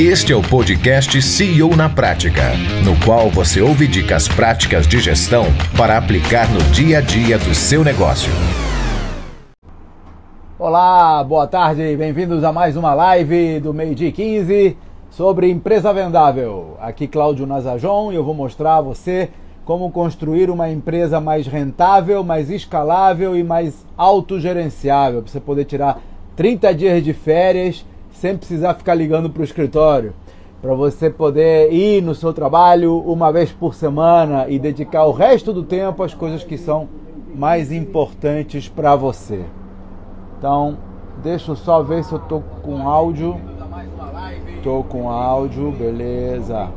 Este é o podcast CEO na Prática, no qual você ouve dicas práticas de gestão para aplicar no dia a dia do seu negócio. Olá, boa tarde, bem-vindos a mais uma live do Meio Dia 15 sobre empresa vendável. Aqui Cláudio Nazajon e eu vou mostrar a você como construir uma empresa mais rentável, mais escalável e mais autogerenciável, para você poder tirar 30 dias de férias sem precisar ficar ligando para o escritório, para você poder ir no seu trabalho uma vez por semana e dedicar o resto do tempo às coisas que são mais importantes para você. Então, deixa eu só ver se eu tô com áudio. Tô com áudio, beleza.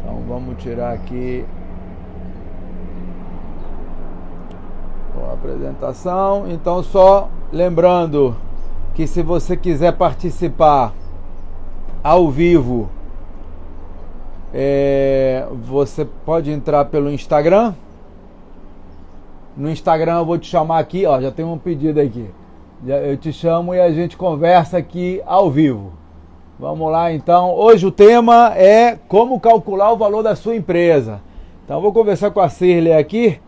Então vamos tirar aqui a apresentação. Então só lembrando que se você quiser participar ao vivo, é, você pode entrar pelo Instagram. No Instagram eu vou te chamar aqui, ó, já tem um pedido aqui. Eu te chamo e a gente conversa aqui ao vivo. Vamos lá então. Hoje o tema é como calcular o valor da sua empresa. Então vou conversar com a Cirley aqui.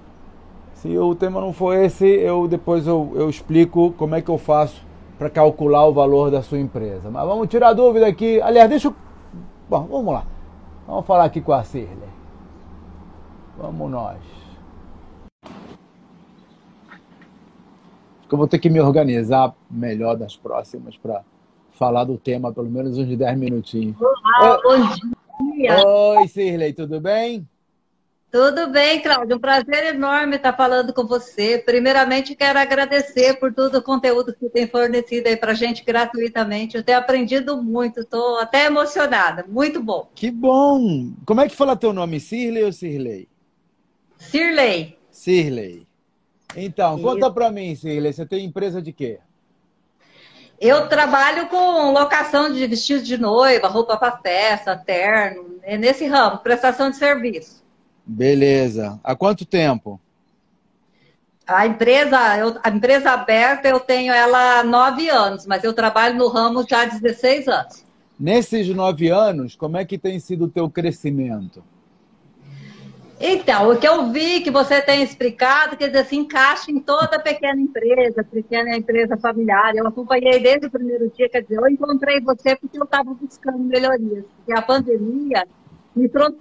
Se o tema não for esse, eu depois eu, eu explico como é que eu faço para calcular o valor da sua empresa. Mas vamos tirar a dúvida aqui. Aliás, deixa eu. Bom, vamos lá. Vamos falar aqui com a Cirley. Vamos nós. Acho que eu vou ter que me organizar melhor das próximas para falar do tema, pelo menos uns 10 minutinhos. Olá, bom dia. Oi, Cirley, tudo bem? Tudo bem, Cláudio. Um prazer enorme estar falando com você. Primeiramente, quero agradecer por todo o conteúdo que tem fornecido aí para gente gratuitamente. Eu tenho aprendido muito, estou até emocionada. Muito bom. Que bom! Como é que fala teu nome, Cirley ou Cirley? Cirley. Cirley. Então, Isso. conta para mim, Cirley, você tem empresa de quê? Eu trabalho com locação de vestidos de noiva, roupa para festa, terno, é nesse ramo, prestação de serviço. Beleza. Há quanto tempo? A empresa, eu, a empresa aberta, eu tenho ela há nove anos, mas eu trabalho no ramo já há 16 anos. Nesses nove anos, como é que tem sido o teu crescimento? Então, o que eu vi que você tem explicado, quer dizer, se encaixa em toda pequena empresa, pequena empresa familiar. Eu acompanhei desde o primeiro dia, quer dizer, eu encontrei você porque eu estava buscando melhorias. Porque a pandemia me trouxe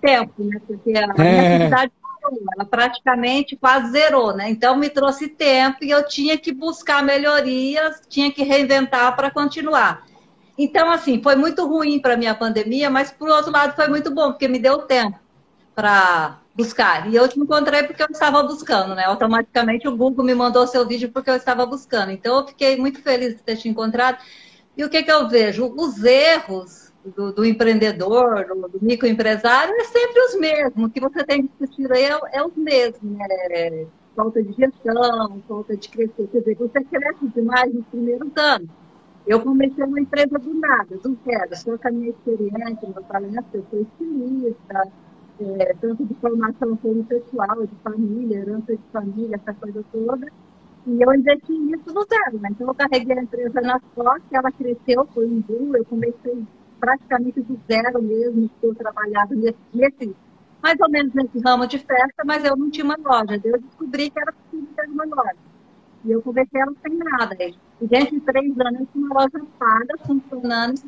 tempo, né? Porque a é. minha atividade parou, ela praticamente quase zerou, né? Então me trouxe tempo e eu tinha que buscar melhorias, tinha que reinventar para continuar. Então, assim, foi muito ruim para mim a pandemia, mas por outro lado foi muito bom, porque me deu tempo para buscar. E eu te encontrei porque eu estava buscando, né? Automaticamente o Google me mandou seu vídeo porque eu estava buscando. Então eu fiquei muito feliz de ter te encontrado. E o que, que eu vejo? Os erros do, do, empreendedor, do, do, microempresário, é sempre os mesmos. O que você tem discutido aí é, é os mesmos, né? Falta de gestão, falta de crescer. Quer dizer, você cresce demais nos primeiros anos. Eu comecei uma empresa do nada, do zero. Só com a minha experiência, meu talento, eu sou estilista, é, tanto de formação como pessoal, de família, herança de família, essa coisa toda. E eu investi nisso do zero, né? Então eu carreguei a empresa nas costas, ela cresceu, foi um boom, eu comecei praticamente do zero mesmo, estou trabalhando nesse, nesse, mais ou menos nesse ramo de festa, mas eu não tinha uma loja. Eu descobri que era possível ter uma loja. E eu comecei ela sem nada. E dentro de três anos eu tinha uma loja paga, funcionando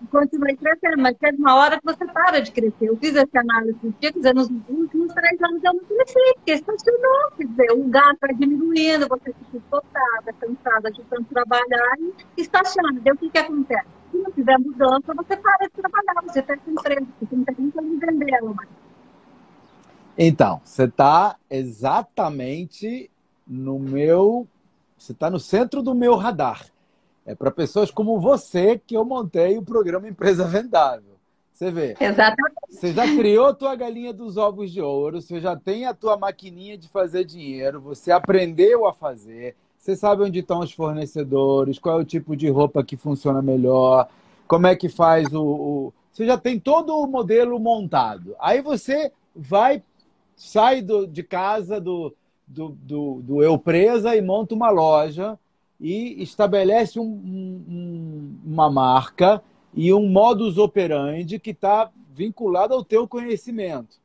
e continuei crescendo. Mas teve uma hora que você para de crescer. Eu fiz essa análise de dia, dizer, nos últimos três anos eu não cresci, porque estacionou. Quer dizer, o gasto vai diminuindo, você fica esgotada, cansada de tanto trabalhar e estaciona. Daí o que, que acontece? Se não tiver mudança, você para de trabalhar, você fecha a empresa, você não tem nem como mais. Então, você está exatamente no meu. Você está no centro do meu radar. É para pessoas como você que eu montei o programa Empresa Vendável. Você vê. Exatamente. Você já criou a tua galinha dos ovos de ouro, você já tem a tua maquininha de fazer dinheiro, você aprendeu a fazer, você sabe onde estão os fornecedores, qual é o tipo de roupa que funciona melhor, como é que faz o. o... Você já tem todo o modelo montado. Aí você vai, sai do, de casa do, do, do, do Eu Presa e monta uma loja e estabelece um, um, uma marca e um modus operandi que está vinculado ao teu conhecimento.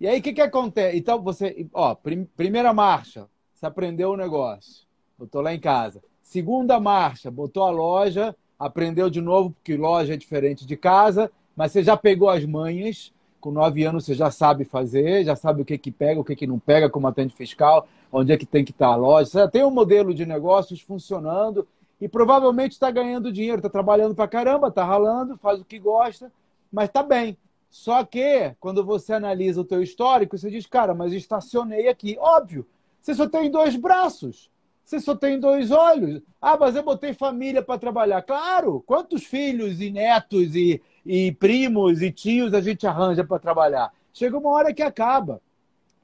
E aí, o que, que acontece? Então, você, ó, prim, primeira marcha, você aprendeu o negócio, botou lá em casa. Segunda marcha, botou a loja, aprendeu de novo, porque loja é diferente de casa, mas você já pegou as manhas, com nove anos você já sabe fazer, já sabe o que, que pega, o que, que não pega, como atende fiscal, onde é que tem que estar a loja. Você já tem um modelo de negócios funcionando e provavelmente está ganhando dinheiro, está trabalhando para caramba, está ralando, faz o que gosta, mas está bem. Só que, quando você analisa o teu histórico, você diz, cara, mas estacionei aqui. Óbvio, você só tem dois braços, você só tem dois olhos. Ah, mas eu botei família para trabalhar. Claro, quantos filhos e netos e, e primos e tios a gente arranja para trabalhar? Chega uma hora que acaba.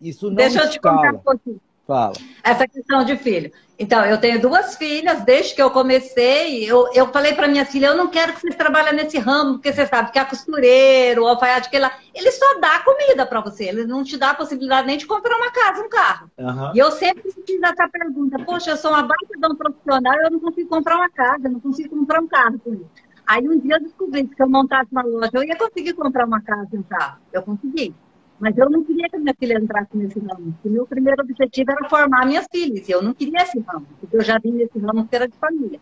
Isso não Deixa eu te contar um pouquinho. Fala. Essa questão de filho. Então, eu tenho duas filhas, desde que eu comecei, eu, eu falei para minha filha, eu não quero que vocês trabalhem nesse ramo, porque você sabe que a costureiro, o alfaiate, que lá, ele só dá comida para você, ele não te dá a possibilidade nem de comprar uma casa, um carro. Uhum. E eu sempre fiz essa pergunta, poxa, eu sou uma baita de um profissional, eu não consigo comprar uma casa, eu não consigo comprar um carro com isso. Aí um dia eu descobri que se eu montasse uma loja, eu ia conseguir comprar uma casa e um carro. Eu consegui. Mas eu não queria que minha filha entrasse nesse ramo. O meu primeiro objetivo era formar minhas filhas. E eu não queria esse ramo, porque eu já vim nesse ramo que era de família.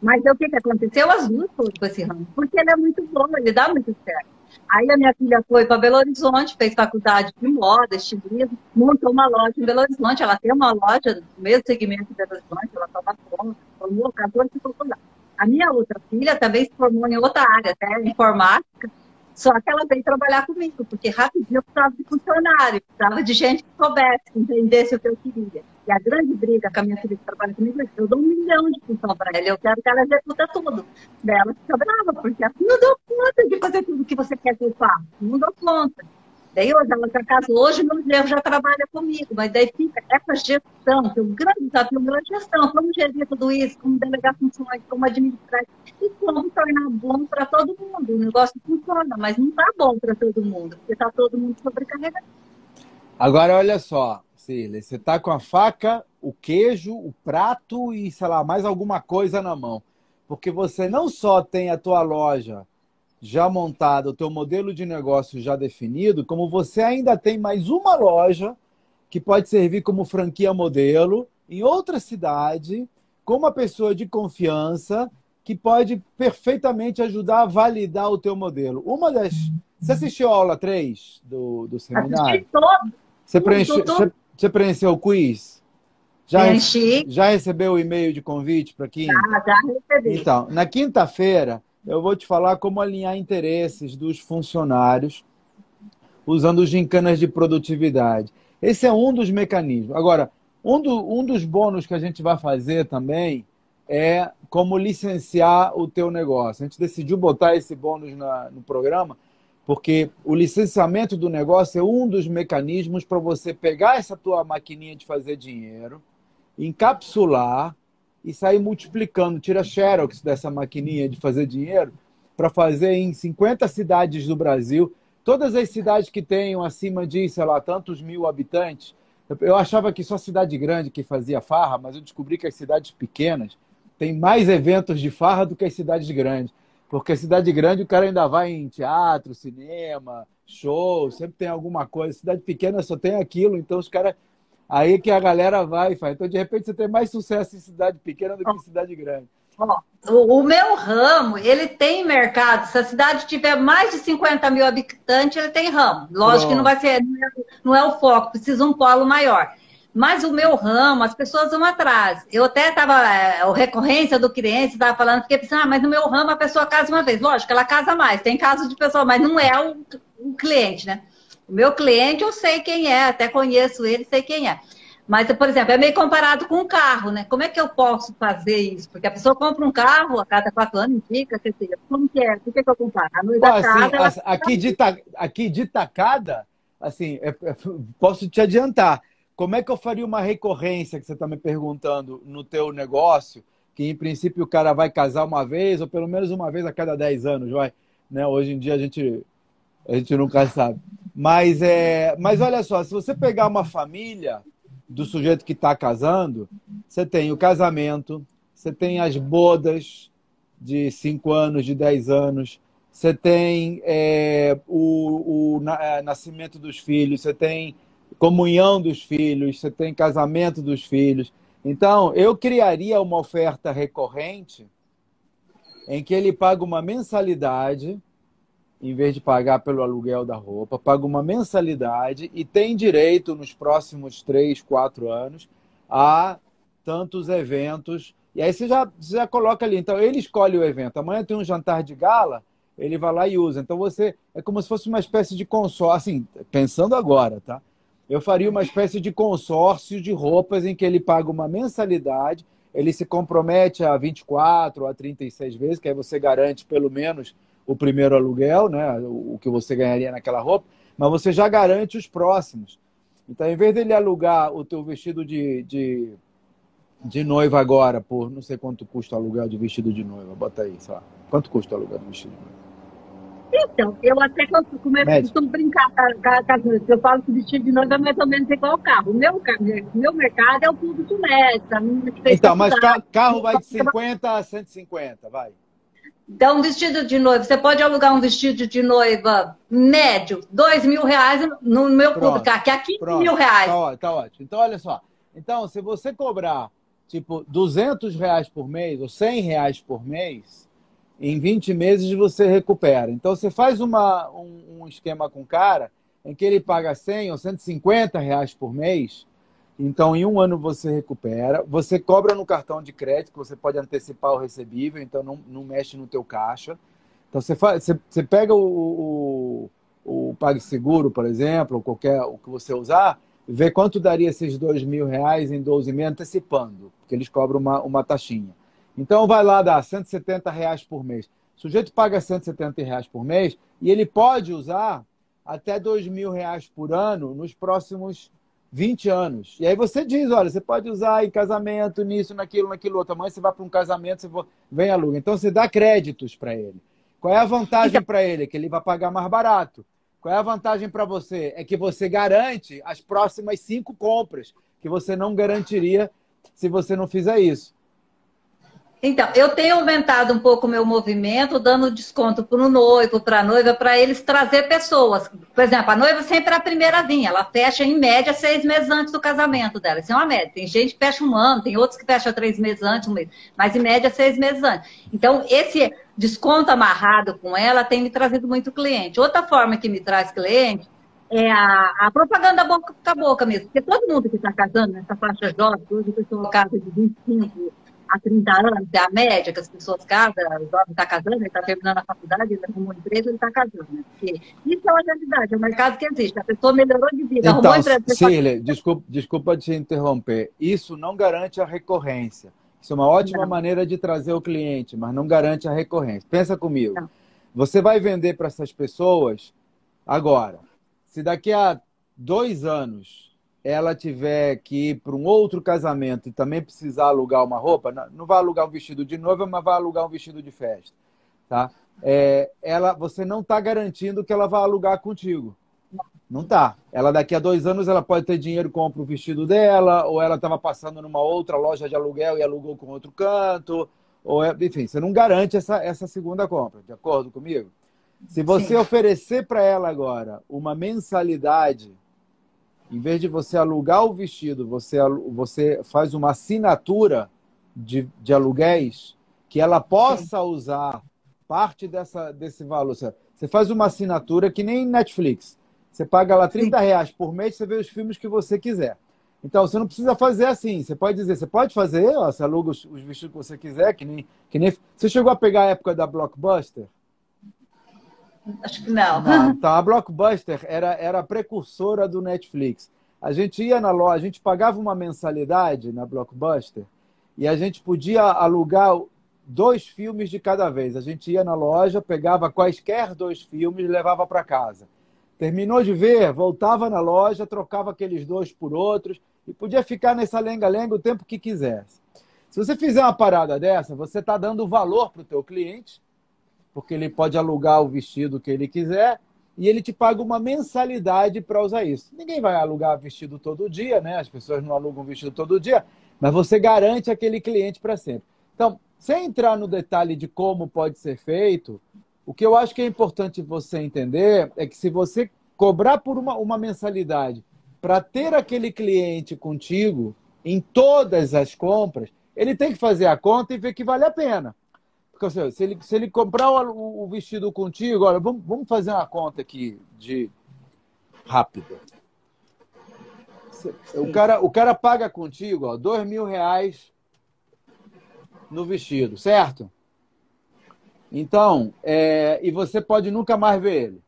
Mas o que, que aconteceu? As duas foram com esse ramo, porque ele é muito bom, ele dá muito certo. Aí a minha filha foi para Belo Horizonte, fez faculdade de moda, estilismo, montou uma loja em Belo Horizonte. Ela tem uma loja no mesmo segmento de Belo Horizonte, ela estava pronta, formou, casou e ficou lá. A minha outra filha também se formou em outra área, até informática, só que ela veio trabalhar comigo, porque rapidinho eu precisava de funcionário, precisava de gente que soubesse, que entendesse o que eu queria. E a grande briga com a minha filha que trabalha comigo é que eu dou um milhão de função para ela, eu quero que ela executa tudo. Daí ela fica brava, porque ela não deu conta de fazer tudo que você quer que eu faça, não dou conta. Daí hoje ela já casou, hoje meu genro já trabalha comigo, mas daí fica essa gestão, que o grande desafio meu é a gestão, como gerir tudo isso, como delegar funções, como administrar e como tornar bom para todo mundo. O negócio funciona, mas não está bom para todo mundo, porque está todo mundo sobrecarregado. Agora olha só, Cília, você está com a faca, o queijo, o prato e, sei lá, mais alguma coisa na mão. Porque você não só tem a tua loja já montado, o teu modelo de negócio já definido, como você ainda tem mais uma loja que pode servir como franquia modelo em outra cidade, com uma pessoa de confiança que pode perfeitamente ajudar a validar o teu modelo. Uma das... Você assistiu a aula 3 do, do seminário? Todo. Você, preenche... você, você preencheu o quiz? Já, Preenchi. já recebeu o e-mail de convite para quinta? Já, já recebi. Então, na quinta-feira, eu vou te falar como alinhar interesses dos funcionários usando gincanas de produtividade. Esse é um dos mecanismos. Agora, um, do, um dos bônus que a gente vai fazer também é como licenciar o teu negócio. A gente decidiu botar esse bônus na, no programa porque o licenciamento do negócio é um dos mecanismos para você pegar essa tua maquininha de fazer dinheiro, encapsular e sair multiplicando. Tira xerox dessa maquininha de fazer dinheiro para fazer em 50 cidades do Brasil. Todas as cidades que tenham acima de, sei lá, tantos mil habitantes. Eu achava que só cidade grande que fazia farra, mas eu descobri que as cidades pequenas têm mais eventos de farra do que as cidades grandes. Porque a cidade grande o cara ainda vai em teatro, cinema, show, sempre tem alguma coisa. Cidade pequena só tem aquilo, então os caras Aí que a galera vai e faz. Então, de repente, você tem mais sucesso em cidade pequena do que em cidade grande. o, meu ramo, ele tem mercado. Se a cidade tiver mais de 50 mil habitantes, ele tem ramo. Lógico Bom. que não vai ser, não é, não é, o foco, precisa um polo maior. Mas o meu ramo, as pessoas vão atrás. Eu até estava, é, a recorrência do cliente estava falando, fiquei pensando, ah, mas no meu ramo a pessoa casa uma vez. Lógico, ela casa mais, tem casos de pessoa, mas não é o, o cliente, né? O meu cliente eu sei quem é, até conheço ele, sei quem é. Mas, por exemplo, é meio comparado com um carro, né? Como é que eu posso fazer isso? Porque a pessoa compra um carro a cada quatro anos, indica, quer dizer, como que é? Por que, que eu comparo? A noite assim, ela... aqui, de ta... aqui de tacada, assim, é, é, posso te adiantar. Como é que eu faria uma recorrência que você está me perguntando no teu negócio? Que em princípio o cara vai casar uma vez, ou pelo menos uma vez a cada dez anos, vai. Né? Hoje em dia a gente, a gente nunca sabe. Mas, é, mas olha só, se você pegar uma família do sujeito que está casando, você tem o casamento, você tem as bodas, de 5 anos, de 10 anos, você tem é, o, o é, nascimento dos filhos, você tem comunhão dos filhos, você tem casamento dos filhos. Então, eu criaria uma oferta recorrente em que ele paga uma mensalidade, em vez de pagar pelo aluguel da roupa, paga uma mensalidade e tem direito, nos próximos três, quatro anos, a tantos eventos. E aí você já, você já coloca ali. Então, ele escolhe o evento. Amanhã tem um jantar de gala, ele vai lá e usa. Então, você é como se fosse uma espécie de consórcio. Assim, pensando agora, tá? Eu faria uma espécie de consórcio de roupas em que ele paga uma mensalidade, ele se compromete a 24 a 36 vezes, que aí você garante pelo menos o primeiro aluguel, né, o que você ganharia naquela roupa, mas você já garante os próximos. Então, em vez dele alugar o teu vestido de, de, de noiva agora por não sei quanto custa o aluguel de vestido de noiva, bota aí, sei lá. Quanto custa o aluguel de vestido de noiva? Então, eu até começo a brincar com as coisas. Eu falo que vestido de noiva é mais ou menos igual ao carro. O meu, meu mercado é o público médio. Então, mas carro vai de 50 a 150, vai. Então, um vestido de noiva, você pode alugar um vestido de noiva médio, dois mil reais no meu pronto, público, aqui é 15 pronto, mil reais. Tá, tá ótimo. Então, olha só. Então, se você cobrar, tipo, 200 reais por mês ou 100 reais por mês, em 20 meses você recupera. Então você faz uma, um, um, esquema com o cara em que ele paga 100 ou 150 reais por mês. Então, em um ano você recupera. Você cobra no cartão de crédito, você pode antecipar o recebível, então não, não mexe no teu caixa. Então, você, faz, você, você pega o, o, o PagSeguro, por exemplo, ou qualquer o que você usar, vê quanto daria esses dois mil reais em 12 meses antecipando, porque eles cobram uma, uma taxinha. Então vai lá dar 170 reais por mês. O sujeito paga 170 reais por mês e ele pode usar até 2 mil reais por ano nos próximos 20 anos. E aí você diz, olha, você pode usar em casamento, nisso, naquilo, naquilo outro. Amanhã você vai para um casamento, você vem aluga. Então você dá créditos para ele. Qual é a vantagem para ele? Que ele vai pagar mais barato. Qual é a vantagem para você? É que você garante as próximas cinco compras que você não garantiria se você não fizer isso. Então, eu tenho aumentado um pouco o meu movimento, dando desconto para o noivo, para a noiva, para eles trazer pessoas. Por exemplo, a noiva sempre é a primeira a vir, ela fecha em média seis meses antes do casamento dela. Isso é uma média. Tem gente que fecha um ano, tem outros que fecham três meses antes, um mês, mas em média seis meses antes. Então, esse desconto amarrado com ela tem me trazido muito cliente. Outra forma que me traz cliente é a, a propaganda boca a boca mesmo. Porque todo mundo que está casando nessa faixa jovem, hoje eu estou casa de 25, há 30 anos, é a média que as pessoas casam, o jovem está casando, ele está terminando a faculdade, ele arrumou um emprego, ele está casando. Né? Porque isso é uma realidade, é um mercado que existe. A pessoa melhorou de vida, então, arrumou um emprego. Cília, desculpa, desculpa te interromper. Isso não garante a recorrência. Isso é uma ótima não. maneira de trazer o cliente, mas não garante a recorrência. Pensa comigo. Não. Você vai vender para essas pessoas agora. Se daqui a dois anos ela tiver que ir para um outro casamento e também precisar alugar uma roupa, não vai alugar um vestido de noiva, mas vai alugar um vestido de festa, tá? É, ela, você não está garantindo que ela vai alugar contigo. Não tá. Ela daqui a dois anos ela pode ter dinheiro compra o vestido dela, ou ela estava passando numa outra loja de aluguel e alugou com outro canto, ou é, enfim, você não garante essa, essa segunda compra, de acordo comigo? Se você Sim. oferecer para ela agora uma mensalidade em vez de você alugar o vestido, você, você faz uma assinatura de, de aluguéis que ela possa usar parte dessa, desse valor. Você faz uma assinatura que nem Netflix. Você paga lá 30 reais por mês, você vê os filmes que você quiser. Então, você não precisa fazer assim. Você pode dizer, você pode fazer, ó, você aluga os, os vestidos que você quiser, que nem, que nem. Você chegou a pegar a época da Blockbuster? Acho que não. não. Então, a Blockbuster era, era a precursora do Netflix. A gente ia na loja, a gente pagava uma mensalidade na Blockbuster e a gente podia alugar dois filmes de cada vez. A gente ia na loja, pegava quaisquer dois filmes e levava para casa. Terminou de ver, voltava na loja, trocava aqueles dois por outros e podia ficar nessa lenga-lenga o tempo que quisesse. Se você fizer uma parada dessa, você está dando valor para o teu cliente porque ele pode alugar o vestido que ele quiser e ele te paga uma mensalidade para usar isso. Ninguém vai alugar vestido todo dia, né? As pessoas não alugam vestido todo dia, mas você garante aquele cliente para sempre. Então, sem entrar no detalhe de como pode ser feito, o que eu acho que é importante você entender é que se você cobrar por uma, uma mensalidade para ter aquele cliente contigo em todas as compras, ele tem que fazer a conta e ver que vale a pena. Porque seja, se, ele, se ele comprar o, o vestido contigo, olha, vamos, vamos fazer uma conta aqui de rápida. O cara, o cara paga contigo ó, dois mil reais no vestido, certo? Então, é, e você pode nunca mais ver ele.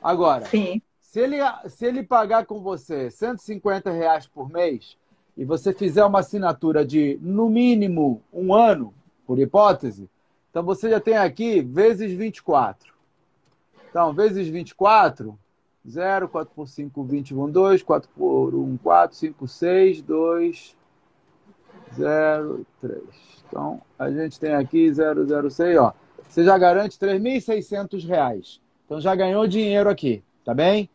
Agora, Sim. Se, ele, se ele pagar com você 150 reais por mês e você fizer uma assinatura de, no mínimo, um ano, por hipótese, então você já tem aqui vezes 24. Então, vezes 24, 0, 4 por 5, 21, 2, 4 por 1, 4, 5, 6, 2, 0, 3. Então, a gente tem aqui 006, ó. Você já garante R$ 3.600. Então, já ganhou dinheiro aqui, tá bem?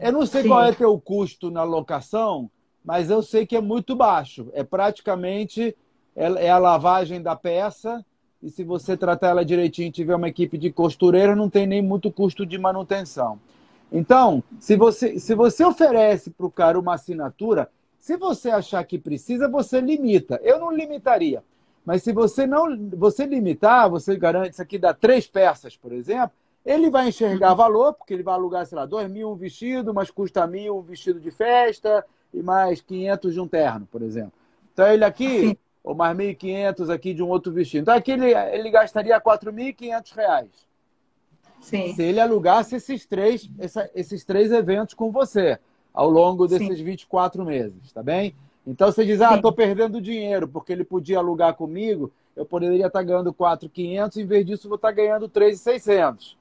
Eu não sei Sim. qual é o teu custo na locação, mas eu sei que é muito baixo. É praticamente é, a lavagem da peça e se você tratar ela direitinho e tiver uma equipe de costureira, não tem nem muito custo de manutenção. Então, se você, se você oferece para o cara uma assinatura, se você achar que precisa, você limita. Eu não limitaria. Mas se você não você limitar, você garante isso aqui dá três peças, por exemplo, ele vai enxergar uhum. valor, porque ele vai alugar, sei lá, dois mil um vestido, mas custa mil um vestido de festa e mais 500 de um terno, por exemplo. Então ele aqui, ou mais 1.500 aqui de um outro vestido. Então aqui ele, ele gastaria 4.500 reais. Sim. Se ele alugasse esses três, essa, esses três eventos com você ao longo desses Sim. 24 meses, tá bem? Então você diz, ah, estou perdendo dinheiro porque ele podia alugar comigo, eu poderia estar ganhando 4.500, em vez disso vou estar ganhando 3.600.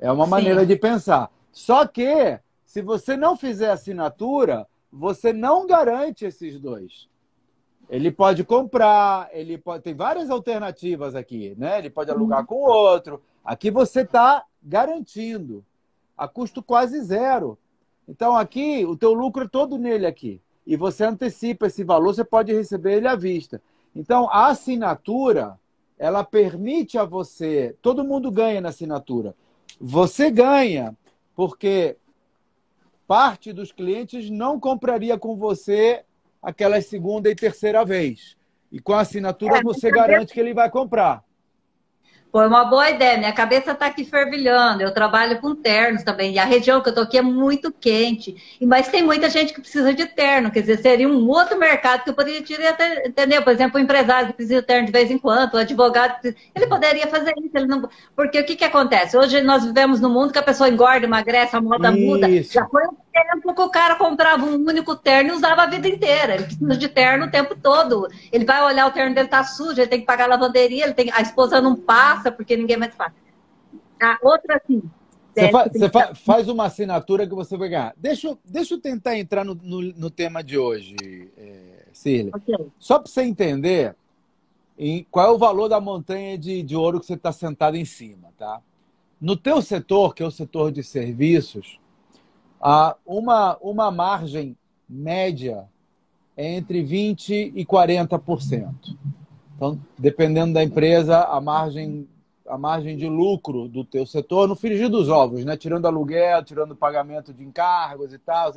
É uma Sim. maneira de pensar. Só que, se você não fizer assinatura, você não garante esses dois. Ele pode comprar, ele pode. Tem várias alternativas aqui, né? Ele pode alugar uhum. com outro. Aqui você está garantindo a custo quase zero. Então aqui o teu lucro é todo nele aqui. E você antecipa esse valor, você pode receber ele à vista. Então a assinatura, ela permite a você, todo mundo ganha na assinatura. Você ganha, porque parte dos clientes não compraria com você aquela segunda e terceira vez. E com a assinatura é, você garante que ele vai comprar. Foi uma boa ideia. Minha cabeça está aqui fervilhando. Eu trabalho com ternos também. E a região que eu estou aqui é muito quente. Mas tem muita gente que precisa de terno. Quer dizer, seria um outro mercado que eu poderia tirar, entender? Por exemplo, o empresário que precisa de terno de vez em quando, o advogado. Ele poderia fazer isso. Ele não... Porque o que, que acontece? Hoje nós vivemos num mundo que a pessoa engorda, emagrece, a moda isso. muda. Já foi um tempo que o cara comprava um único terno e usava a vida inteira. Ele precisa de terno o tempo todo. Ele vai olhar o terno dele tá sujo, ele tem que pagar a lavanderia, ele tem... a esposa não passa porque ninguém mais faz. A outra, assim. Você, fa você fa faz uma assinatura que você vai ganhar. Deixa, deixa eu tentar entrar no, no, no tema de hoje, é, Cília. Okay. Só para você entender em qual é o valor da montanha de, de ouro que você está sentado em cima, tá? No teu setor, que é o setor de serviços, há uma, uma margem média é entre 20% e 40%. Então, dependendo da empresa, a margem, a margem de lucro do teu setor, no frigir dos ovos, né? tirando aluguel, tirando pagamento de encargos e tal,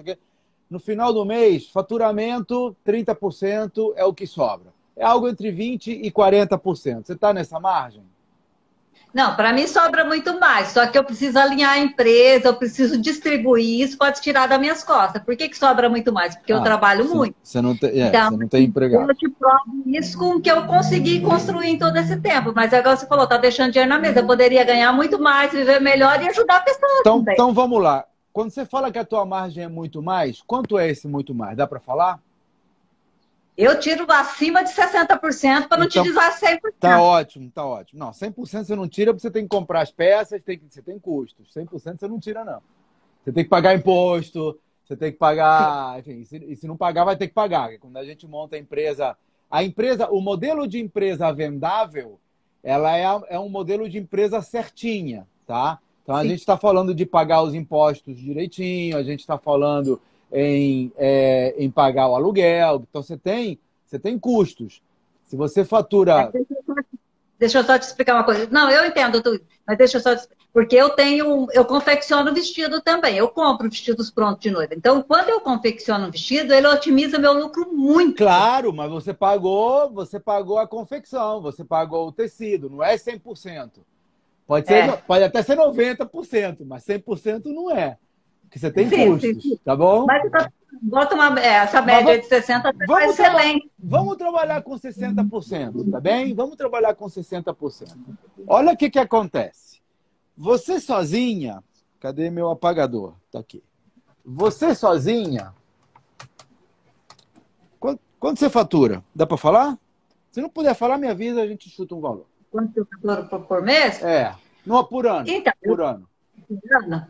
no final do mês, faturamento, 30% é o que sobra. É algo entre 20% e 40%. Você está nessa margem? Não, para mim sobra muito mais, só que eu preciso alinhar a empresa, eu preciso distribuir isso, pode tirar das minhas costas. Por que, que sobra muito mais? Porque ah, eu trabalho você, muito. Você não, tem, é, então, não tem empregado. Eu te provo isso com o que eu consegui construir em todo esse tempo. Mas agora você falou, tá deixando dinheiro na mesa. Eu poderia ganhar muito mais, viver melhor e ajudar pessoas então, também. Então vamos lá. Quando você fala que a tua margem é muito mais, quanto é esse muito mais? Dá para falar? Eu tiro acima de 60% para não então, te dizer 100%. Tá ótimo, tá ótimo. Não, 100% você não tira porque você tem que comprar as peças, tem, você tem custos. 100% você não tira, não. Você tem que pagar imposto, você tem que pagar. Enfim, e se, e se não pagar, vai ter que pagar. Quando a gente monta a empresa. A empresa, o modelo de empresa vendável, ela é, é um modelo de empresa certinha, tá? Então a Sim. gente está falando de pagar os impostos direitinho, a gente está falando em, é, em pagar o aluguel. Então você tem, você tem custos. Se você fatura. Deixa eu só te explicar uma coisa. Não, eu entendo tudo, mas deixa eu só te... porque eu tenho, eu confecciono vestido também. Eu compro vestidos prontos de noiva. Então, quando eu confecciono um vestido, ele otimiza meu lucro muito. Claro, mas você pagou, você pagou a confecção, você pagou o tecido, não é 100%. Pode ser, é. pode até ser 90%, mas 100% não é. Porque você tem sim, custos, sim, sim. tá bom? Mas bota uma, é, essa média vamos, de 60% vamos excelente. Vamos trabalhar com 60%, tá bem? Vamos trabalhar com 60%. Olha o que, que acontece. Você sozinha, cadê meu apagador? Tá aqui. Você sozinha, quanto, quanto você fatura? Dá para falar? Se não puder falar, me avisa, a gente chuta um valor. Quanto eu faturo por, por mês? É, não, por ano. Então, por ano. Por ano.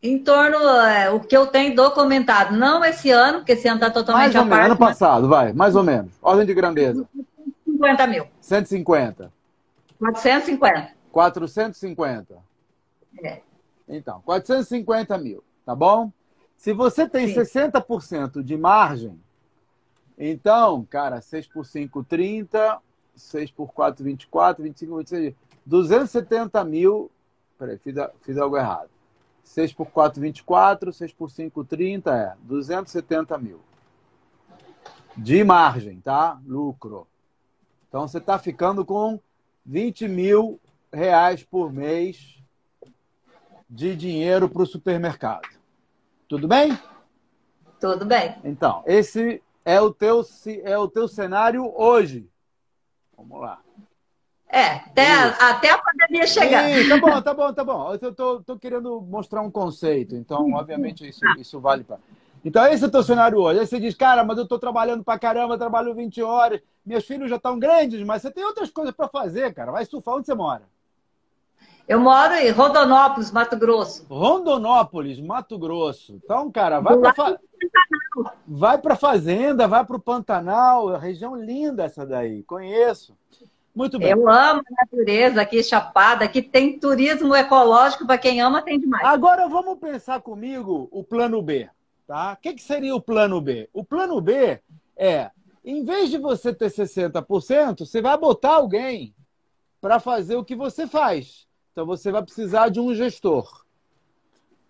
Em torno, é, o que eu tenho documentado, não esse ano, porque esse ano está totalmente mais ou menos, Ano passado, vai, mais ou menos. Ordem de grandeza. 50 mil. 150. 450. 450. É. Então, 450 mil, tá bom? Se você tem Sim. 60% de margem, então, cara, 6 por 5, 30, 6 por 4, 24, 25, 26, 270 mil. Peraí, fiz, fiz algo errado. 6 por 4, 24. 6 por 5, 30. É 270 mil. De margem, tá? Lucro. Então você está ficando com 20 mil reais por mês de dinheiro para o supermercado. Tudo bem? Tudo bem. Então, esse é o teu, é o teu cenário hoje. Vamos lá. É, até, a, até a pandemia chegar. Sim, tá bom, tá bom, tá bom. Eu tô, tô querendo mostrar um conceito, então, obviamente, isso, isso vale para. Então, esse é o teu cenário hoje. Aí você diz, cara, mas eu estou trabalhando para caramba, trabalho 20 horas, meus filhos já estão grandes, mas você tem outras coisas para fazer, cara. Vai surfar onde você mora? Eu moro em Rondonópolis, Mato Grosso. Rondonópolis, Mato Grosso. Então, cara, vai para fa... vai para fazenda, vai para o Pantanal, região linda essa daí. Conheço. Muito bem. Eu amo a natureza aqui, Chapada, aqui tem turismo ecológico, para quem ama, tem demais. Agora vamos pensar comigo o plano B. Tá? O que, que seria o plano B? O plano B é, em vez de você ter 60%, você vai botar alguém para fazer o que você faz. Então você vai precisar de um gestor.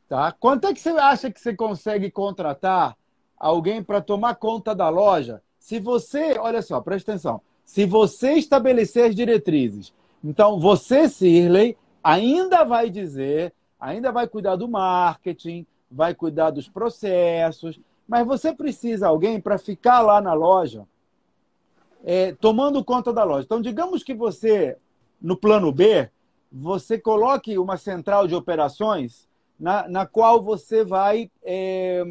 Tá? Quanto é que você acha que você consegue contratar alguém para tomar conta da loja? Se você, olha só, presta atenção se você estabelecer as diretrizes. Então, você, Sirley, ainda vai dizer, ainda vai cuidar do marketing, vai cuidar dos processos, mas você precisa de alguém para ficar lá na loja, é, tomando conta da loja. Então, digamos que você, no plano B, você coloque uma central de operações na, na qual você vai é,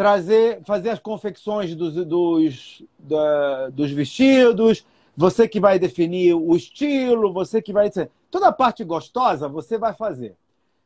trazer, fazer as confecções dos, dos, da, dos vestidos, você que vai definir o estilo, você que vai. Toda a parte gostosa você vai fazer.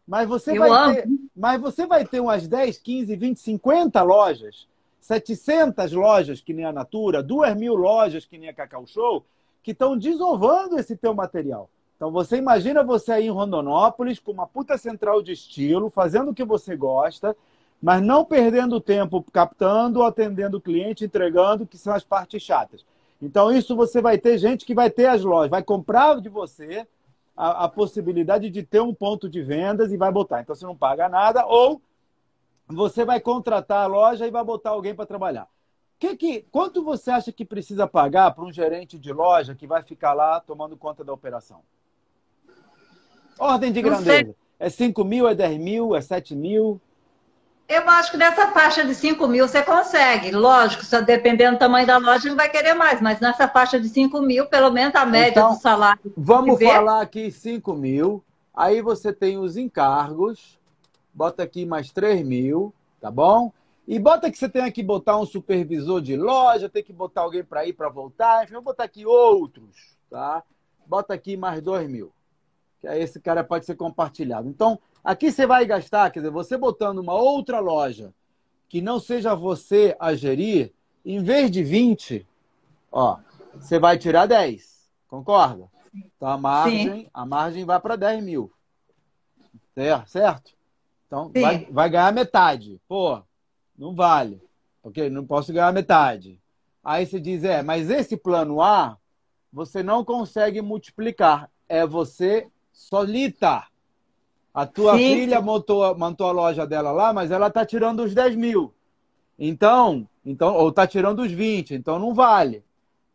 Mas você, vai ter, mas você vai ter umas 10, 15, 20, 50 lojas, 700 lojas que nem a Natura, 2 mil lojas que nem a Cacau Show, que estão desovando esse teu material. Então você imagina você aí em Rondonópolis com uma puta central de estilo, fazendo o que você gosta, mas não perdendo tempo captando, atendendo o cliente, entregando, que são as partes chatas. Então, isso você vai ter gente que vai ter as lojas, vai comprar de você a, a possibilidade de ter um ponto de vendas e vai botar. Então, você não paga nada, ou você vai contratar a loja e vai botar alguém para trabalhar. Que que, quanto você acha que precisa pagar para um gerente de loja que vai ficar lá tomando conta da operação? Ordem de grandeza. É 5 mil, é 10 mil, é 7 mil? Eu acho que nessa faixa de 5 mil você consegue. Lógico, dependendo do tamanho da loja, não vai querer mais, mas nessa faixa de 5 mil, pelo menos a média então, do salário. Vamos falar aqui 5 mil. Aí você tem os encargos. Bota aqui mais 3 mil, tá bom? E bota que você tem que botar um supervisor de loja, tem que botar alguém para ir para voltar. Enfim, vou botar aqui outros, tá? Bota aqui mais 2 mil. Que aí esse cara pode ser compartilhado. Então, Aqui você vai gastar, quer dizer, você botando uma outra loja que não seja você a gerir, em vez de 20, ó, você vai tirar 10. Concorda? Então a margem, a margem vai para 10 mil. Certo? Então vai, vai ganhar metade. Pô, não vale. Porque não posso ganhar metade. Aí você diz, é, mas esse plano A, você não consegue multiplicar. É você solita. A tua Sim. filha montou, montou a loja dela lá, mas ela está tirando os 10 mil. Então, então, ou está tirando os 20, então não vale.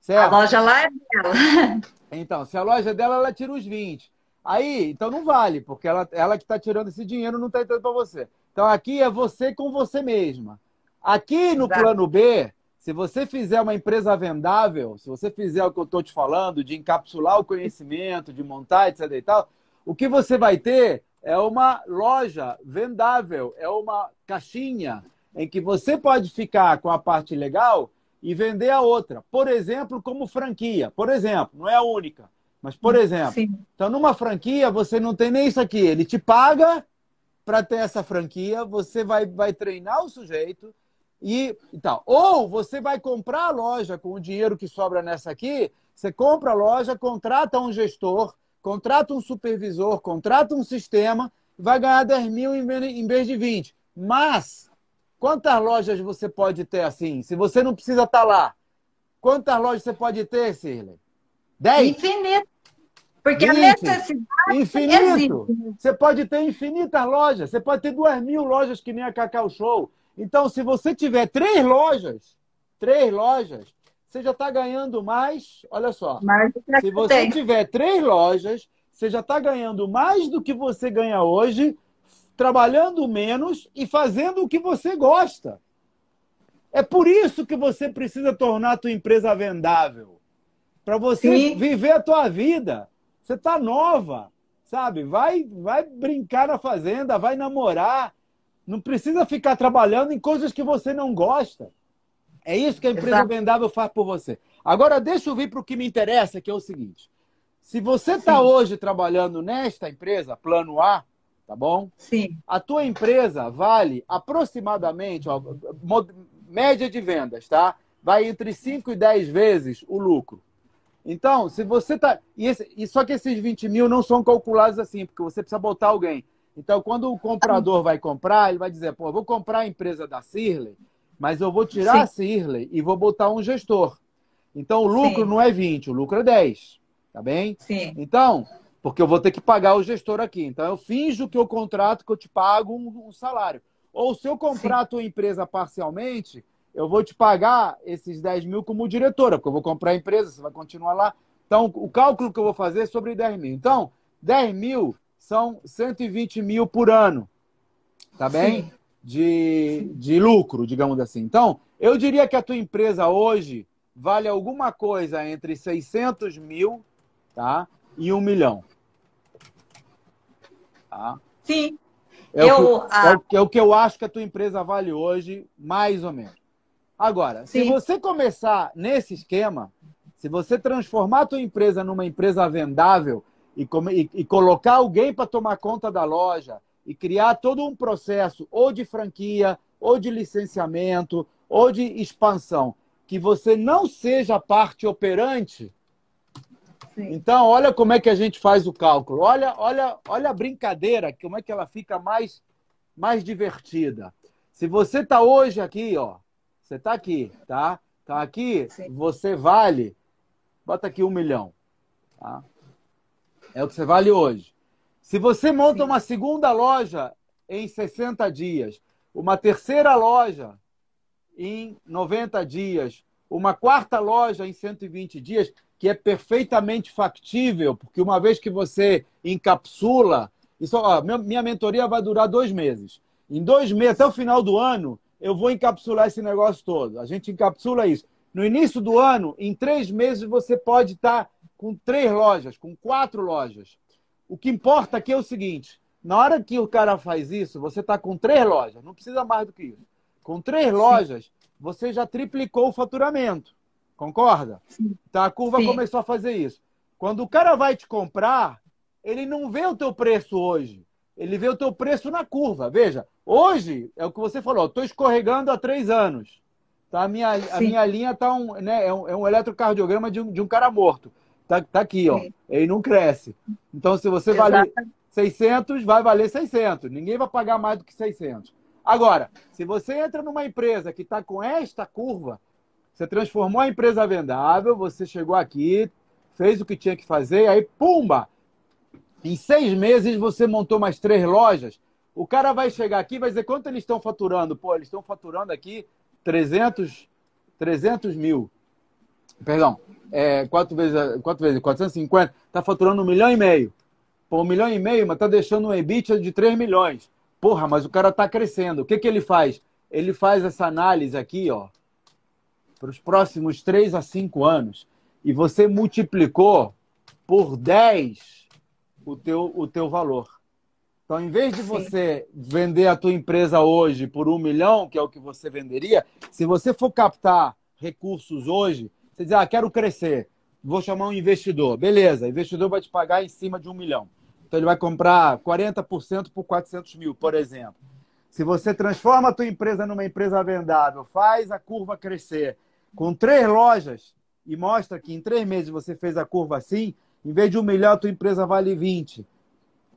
Certo? A loja lá é dela. Então, se a loja é dela, ela tira os 20. Aí, então não vale, porque ela, ela que está tirando esse dinheiro não está entrando para você. Então aqui é você com você mesma. Aqui no Exato. plano B, se você fizer uma empresa vendável, se você fizer o que eu estou te falando, de encapsular o conhecimento, de montar, etc. e tal, o que você vai ter é uma loja vendável, é uma caixinha em que você pode ficar com a parte legal e vender a outra. Por exemplo, como franquia. Por exemplo, não é a única, mas por exemplo. Sim. Então, numa franquia, você não tem nem isso aqui. Ele te paga para ter essa franquia, você vai, vai treinar o sujeito e, e tal. Ou você vai comprar a loja com o dinheiro que sobra nessa aqui, você compra a loja, contrata um gestor, contrata um supervisor, contrata um sistema, vai ganhar 10 mil em vez de 20. Mas, quantas lojas você pode ter assim? Se você não precisa estar tá lá, quantas lojas você pode ter, Cirley? 10? Infinito. Porque 20, a necessidade. Infinito. Existe. Você pode ter infinitas lojas. Você pode ter duas mil lojas que nem a Cacau Show. Então, se você tiver três lojas, três lojas, você já está ganhando mais. Olha só. Mais se você tem. tiver três lojas, você já está ganhando mais do que você ganha hoje, trabalhando menos e fazendo o que você gosta. É por isso que você precisa tornar a tua empresa vendável. Para você Sim. viver a tua vida. Você está nova, sabe? Vai, vai brincar na fazenda, vai namorar. Não precisa ficar trabalhando em coisas que você não gosta. É isso que a empresa Exato. vendável faz por você. Agora, deixa eu vir para o que me interessa, que é o seguinte. Se você está hoje trabalhando nesta empresa, plano A, tá bom? Sim. A tua empresa vale aproximadamente, ó, média de vendas, tá? Vai entre 5 e 10 vezes o lucro. Então, se você está. E, e, só que esses 20 mil não são calculados assim, porque você precisa botar alguém. Então, quando o comprador vai comprar, ele vai dizer, pô, vou comprar a empresa da Cirley, mas eu vou tirar Sim. a Cirley e vou botar um gestor. Então, o lucro Sim. não é 20, o lucro é 10. Tá bem? Sim. Então, porque eu vou ter que pagar o gestor aqui. Então, eu finjo que eu contrato, que eu te pago um, um salário. Ou se eu contrato a empresa parcialmente, eu vou te pagar esses 10 mil como diretora, porque eu vou comprar a empresa, você vai continuar lá. Então, o cálculo que eu vou fazer é sobre 10 mil. Então, 10 mil são 120 mil por ano. Tá bem? Sim de, de lucro, digamos assim. Então, eu diria que a tua empresa hoje vale alguma coisa entre 600 mil tá, e um milhão. Tá? Sim. É, eu, o que, a... é, o, é o que eu acho que a tua empresa vale hoje, mais ou menos. Agora, Sim. se você começar nesse esquema, se você transformar a tua empresa numa empresa vendável e, e, e colocar alguém para tomar conta da loja, e criar todo um processo ou de franquia, ou de licenciamento, ou de expansão, que você não seja parte operante. Sim. Então, olha como é que a gente faz o cálculo. Olha, olha, olha a brincadeira, como é que ela fica mais, mais divertida. Se você está hoje aqui, ó, você está aqui, tá? Tá aqui, Sim. você vale, bota aqui um milhão, tá? É o que você vale hoje. Se você monta uma segunda loja em 60 dias, uma terceira loja em 90 dias, uma quarta loja em 120 dias, que é perfeitamente factível, porque uma vez que você encapsula, isso, ó, minha mentoria vai durar dois meses. Em dois meses, até o final do ano, eu vou encapsular esse negócio todo. A gente encapsula isso. No início do ano, em três meses, você pode estar com três lojas, com quatro lojas. O que importa aqui é o seguinte: na hora que o cara faz isso, você está com três lojas, não precisa mais do que isso. Com três lojas, você já triplicou o faturamento. Concorda? Sim. Então a curva Sim. começou a fazer isso. Quando o cara vai te comprar, ele não vê o teu preço hoje. Ele vê o teu preço na curva. Veja, hoje é o que você falou, estou escorregando há três anos. Tá? A, minha, a minha linha tá um, né, é, um, é um eletrocardiograma de um, de um cara morto. Tá, tá aqui, ó. Ele não cresce. Então, se você valer 600, vai valer 600. Ninguém vai pagar mais do que 600. Agora, se você entra numa empresa que está com esta curva, Você transformou a empresa vendável, você chegou aqui, fez o que tinha que fazer, aí, pumba! Em seis meses você montou mais três lojas. O cara vai chegar aqui e vai dizer quanto eles estão faturando. Pô, eles estão faturando aqui 300, 300 mil. Perdão, é, quatro, vezes, quatro vezes 450, está faturando um milhão e meio. Pô, um milhão e meio, mas está deixando um EBITDA de 3 milhões. Porra, mas o cara está crescendo. O que, que ele faz? Ele faz essa análise aqui, ó, para os próximos 3 a 5 anos. E você multiplicou por 10 o teu, o teu valor. Então, em vez de você vender a tua empresa hoje por um milhão, que é o que você venderia, se você for captar recursos hoje, você diz, ah, quero crescer, vou chamar um investidor. Beleza, o investidor vai te pagar em cima de um milhão. Então, ele vai comprar 40% por 400 mil, por exemplo. Se você transforma a tua empresa numa empresa vendável, faz a curva crescer com três lojas e mostra que em três meses você fez a curva assim, em vez de um milhão, a tua empresa vale 20,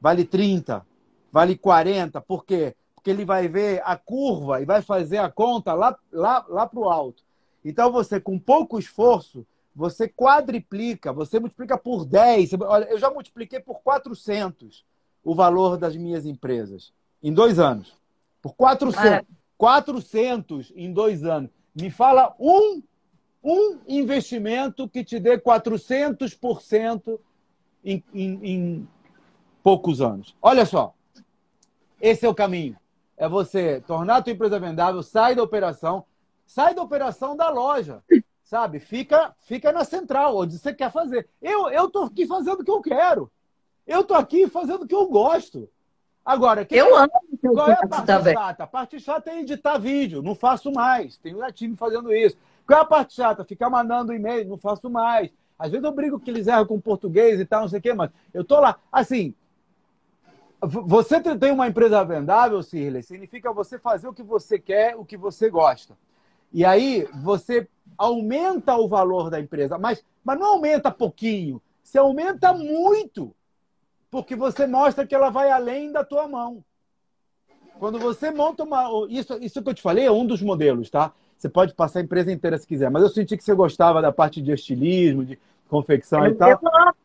vale 30, vale 40. Por quê? Porque ele vai ver a curva e vai fazer a conta lá, lá, lá para o alto. Então, você, com pouco esforço, você quadriplica, você multiplica por 10. Olha, eu já multipliquei por 400 o valor das minhas empresas em dois anos. Por 400. 400 em dois anos. Me fala um, um investimento que te dê 400% em, em, em poucos anos. Olha só. Esse é o caminho. É você tornar a tua empresa vendável, sai da operação, sai da operação da loja, sabe? Fica, fica na central, onde você quer fazer. Eu eu tô aqui fazendo o que eu quero. Eu tô aqui fazendo o que eu gosto. Agora, que eu amo qual é a parte também. chata? A parte chata é editar vídeo, não faço mais. Tem um time fazendo isso. Qual é a parte chata? Ficar mandando e-mail, não faço mais. Às vezes eu brigo que eles erram com português e tal, não sei o quê, mas eu tô lá. Assim, você tem uma empresa vendável, Sirley, significa você fazer o que você quer, o que você gosta. E aí você aumenta o valor da empresa, mas, mas não aumenta pouquinho, você aumenta muito, porque você mostra que ela vai além da tua mão. Quando você monta uma. Isso, isso que eu te falei é um dos modelos, tá? Você pode passar a empresa inteira se quiser, mas eu senti que você gostava da parte de estilismo, de confecção eu, e tal.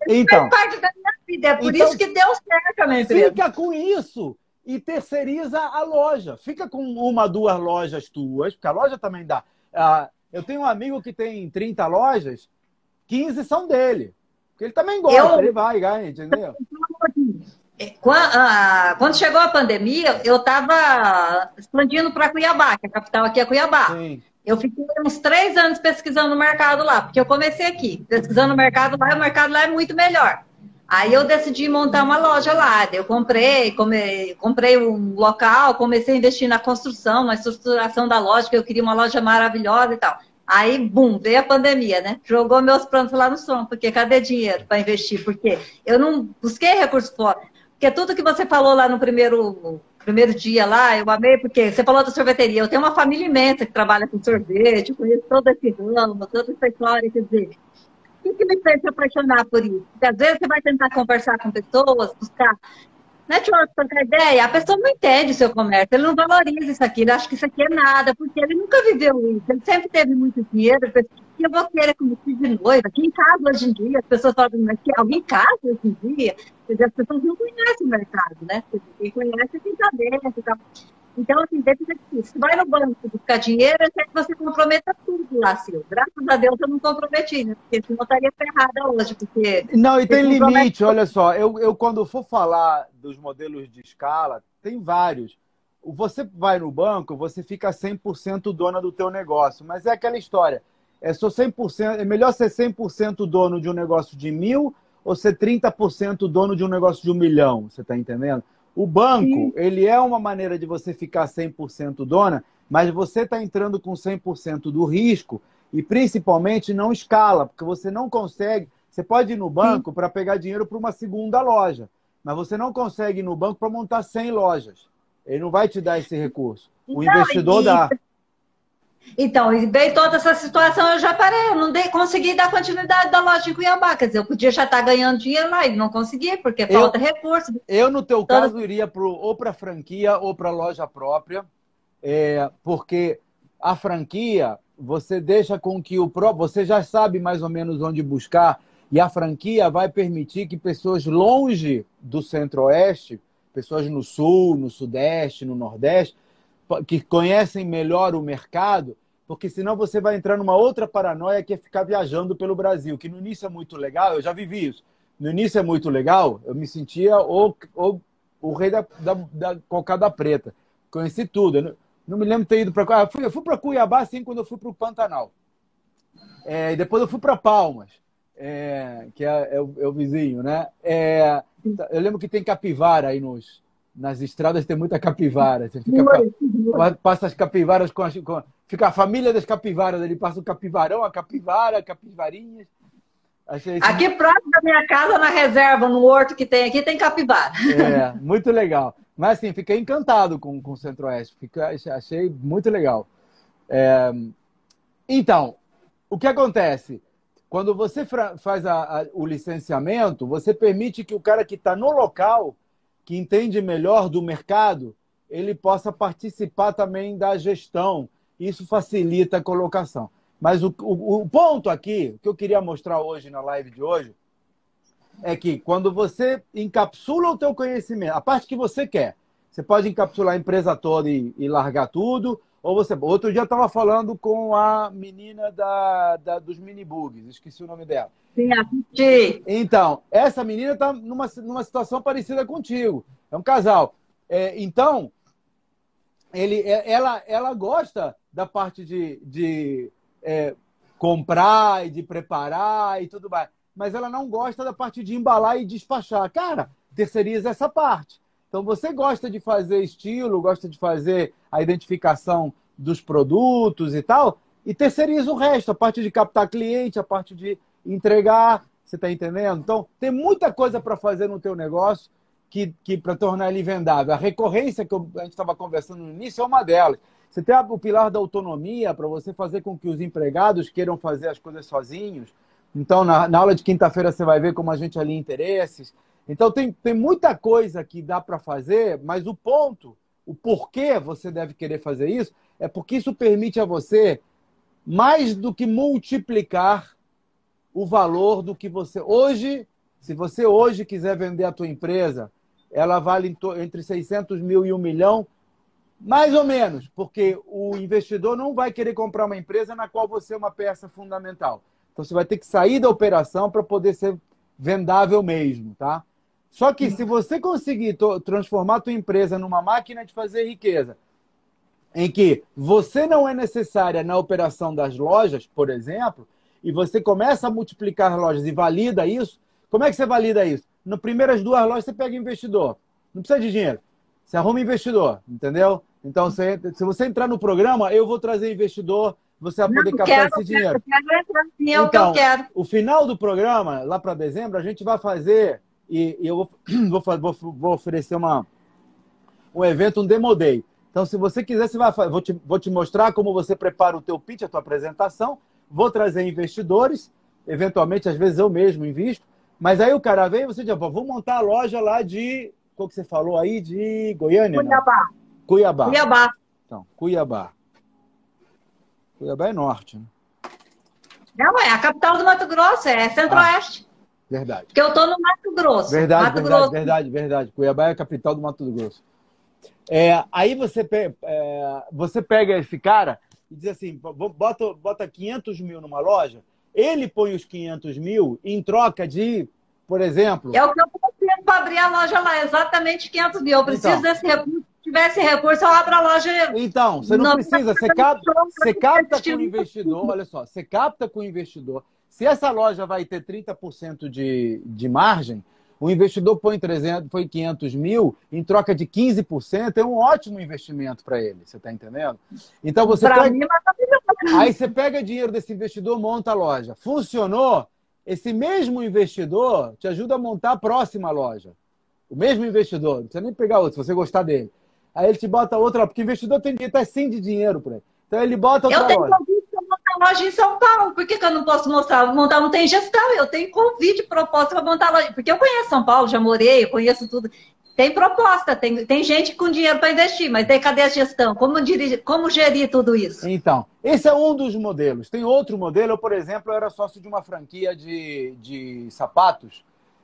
Então, parte da minha vida, é por então, isso que deu certo a minha empresa. Fica com isso e terceiriza a loja. Fica com uma, duas lojas tuas, porque a loja também dá. Ah, eu tenho um amigo que tem 30 lojas, 15 são dele. Porque ele também gosta, eu... ele vai, ganha, entendeu? Ah, quando chegou a pandemia, eu estava expandindo para Cuiabá, que a capital aqui é Cuiabá. Sim. Eu fiquei uns três anos pesquisando o mercado lá, porque eu comecei aqui, pesquisando o mercado lá, e o mercado lá é muito melhor. Aí eu decidi montar uma loja lá. Eu comprei, come, comprei um local, comecei a investir na construção, na estruturação da loja, que eu queria uma loja maravilhosa e tal. Aí, bum, veio a pandemia, né? Jogou meus planos lá no som, porque cadê dinheiro para investir? Porque eu não busquei recursos fora. Porque tudo que você falou lá no primeiro primeiro dia lá, eu amei, porque você falou da sorveteria. Eu tenho uma família imensa que trabalha com sorvete, conheço todo esse ramo, toda essa história. Quer dizer, o que me fez se apaixonar por isso? Porque às vezes você vai tentar conversar com pessoas, buscar network, trocar ideia, a pessoa não entende o seu comércio, ele não valoriza isso aqui, ele acha que isso aqui é nada, porque ele nunca viveu isso, ele sempre teve muito dinheiro, que eu vou querer filho de noiva, aqui em casa hoje em dia, as pessoas falam, mas que alguém casa hoje em dia, as pessoas não conhecem o mercado, né? Quem conhece quem dentro e tal. Então, assim, deve ser difícil. Se vai no banco buscar dinheiro, é que você comprometa tudo lá, seu. Graças a Deus eu não comprometi, né? Porque senão estaria ferrada hoje. Porque não, e tem limite, olha só. Eu, eu, quando for falar dos modelos de escala, tem vários. Você vai no banco, você fica 100% dona do teu negócio. Mas é aquela história. É, sou 100%, é melhor ser 100% dono de um negócio de mil ou ser 30% dono de um negócio de um milhão. Você está entendendo? O banco, Sim. ele é uma maneira de você ficar 100% dona, mas você está entrando com 100% do risco e principalmente não escala, porque você não consegue. Você pode ir no banco para pegar dinheiro para uma segunda loja, mas você não consegue ir no banco para montar 100 lojas. Ele não vai te dar esse recurso. O não, investidor e... dá. Então, e bem toda essa situação, eu já parei, eu não dei, consegui dar continuidade da loja em Cuiabá. Quer dizer, eu podia já estar ganhando dinheiro lá e não consegui, porque eu, falta recurso. Eu, no teu então, caso, iria pro, ou para franquia ou para loja própria, é, porque a franquia, você deixa com que o próprio. Você já sabe mais ou menos onde buscar, e a franquia vai permitir que pessoas longe do centro-oeste, pessoas no sul, no sudeste, no nordeste, que conhecem melhor o mercado, porque senão você vai entrar numa outra paranoia que é ficar viajando pelo Brasil, que no início é muito legal, eu já vivi isso. No início é muito legal, eu me sentia o, o, o rei da, da, da cocada preta. Conheci tudo. Não, não me lembro ter ido para. Eu fui, eu fui para Cuiabá, assim, quando eu fui para o Pantanal. É, depois eu fui para Palmas, é, que é, é, o, é, o, vizinho, né? É, eu lembro que tem capivara aí nos, nas estradas, tem muita capivara. Você fica, passa as capivaras com, as, com. Fica a família das capivaras ali, passa o capivarão, a capivara, capivarinhas. Achei aqui próximo da minha casa, na reserva, no horto que tem aqui, tem capivara. É, muito legal. Mas assim, fiquei encantado com, com o Centro-Oeste. Achei muito legal. É, então, o que acontece? Quando você faz a, a, o licenciamento, você permite que o cara que está no local, que entende melhor do mercado, ele possa participar também da gestão. Isso facilita a colocação. Mas o, o, o ponto aqui, que eu queria mostrar hoje na live de hoje, é que quando você encapsula o teu conhecimento, a parte que você quer, você pode encapsular a empresa toda e, e largar tudo, ou você. Outro dia eu estava falando com a menina da, da, dos mini bugs, esqueci o nome dela. Sim, assisti. Então, essa menina está numa, numa situação parecida contigo. É um casal. É, então, ele, é, ela, ela gosta da parte de, de é, comprar e de preparar e tudo mais. Mas ela não gosta da parte de embalar e despachar. Cara, terceiriza essa parte. Então você gosta de fazer estilo, gosta de fazer a identificação dos produtos e tal, e terceiriza o resto, a parte de captar cliente, a parte de entregar, você está entendendo? Então tem muita coisa para fazer no teu negócio que, que para tornar ele vendável. A recorrência que a gente estava conversando no início é uma delas. Você tem o pilar da autonomia para você fazer com que os empregados queiram fazer as coisas sozinhos. Então, na, na aula de quinta-feira, você vai ver como a gente alinha interesses. Então, tem, tem muita coisa que dá para fazer, mas o ponto, o porquê você deve querer fazer isso, é porque isso permite a você, mais do que multiplicar o valor do que você. Hoje, se você hoje quiser vender a tua empresa, ela vale entre 600 mil e um milhão, mais ou menos, porque o investidor não vai querer comprar uma empresa na qual você é uma peça fundamental. Então você vai ter que sair da operação para poder ser vendável mesmo, tá? Só que se você conseguir transformar a tua empresa numa máquina de fazer riqueza, em que você não é necessária na operação das lojas, por exemplo, e você começa a multiplicar lojas e valida isso, como é que você valida isso? Nas primeiras duas lojas você pega investidor. Não precisa de dinheiro. Você arruma investidor, entendeu? Então, se, se você entrar no programa, eu vou trazer investidor, você vai poder captar esse dinheiro. Quero, quero, então, o que eu quero. O final do programa, lá para dezembro, a gente vai fazer, e, e eu vou, vou, vou, vou, oferecer uma, um evento, um Demo Day. Então, se você quiser, você vai, vou, te, vou te mostrar como você prepara o teu pitch, a tua apresentação, vou trazer investidores, eventualmente, às vezes eu mesmo invisto, mas aí o cara vem e você diz, vou montar a loja lá de qual que você falou aí? De Goiânia? Cuiabá. Não? Cuiabá. Cuiabá. Então, Cuiabá. Cuiabá é norte, né? Não, é a capital do Mato Grosso, é centro-oeste. Verdade. Porque eu estou no Mato Grosso. Verdade, Mato verdade, Grosso. verdade, verdade. Cuiabá é a capital do Mato Grosso. É, aí você, pe é, você pega esse cara e diz assim, bota, bota 500 mil numa loja, ele põe os 500 mil em troca de, por exemplo... É o que eu para abrir a loja lá, exatamente 500 mil. Eu preciso então, desse recurso. Se tivesse recurso, eu abro a loja. Então, você não, não precisa. Você, cap, você capta com o investidor, olha só, você capta com o investidor. Se essa loja vai ter 30% de, de margem, o investidor põe, 300, põe 500 mil em troca de 15%, é um ótimo investimento para ele, você está entendendo? Então você pra pega... Mim, é aí você pega dinheiro desse investidor, monta a loja. Funcionou? Esse mesmo investidor te ajuda a montar a próxima loja. O mesmo investidor, não precisa nem pegar outro, se você gostar dele. Aí ele te bota outra, porque o investidor tem que estar sim de dinheiro para ele. Então ele bota outra eu loja. Loja em São Paulo. Por que, que eu não posso mostrar? Montar não tem gestão. Eu tenho convite, proposta para montar loja. Porque eu conheço São Paulo, já morei, eu conheço tudo. tem proposta, tem, tem gente com dinheiro para investir, mas tem cadê a gestão? Como, dirigir, como gerir tudo isso? Então, esse é um dos modelos. Tem outro modelo, eu, por exemplo, eu era sócio de uma franquia de, de sapatos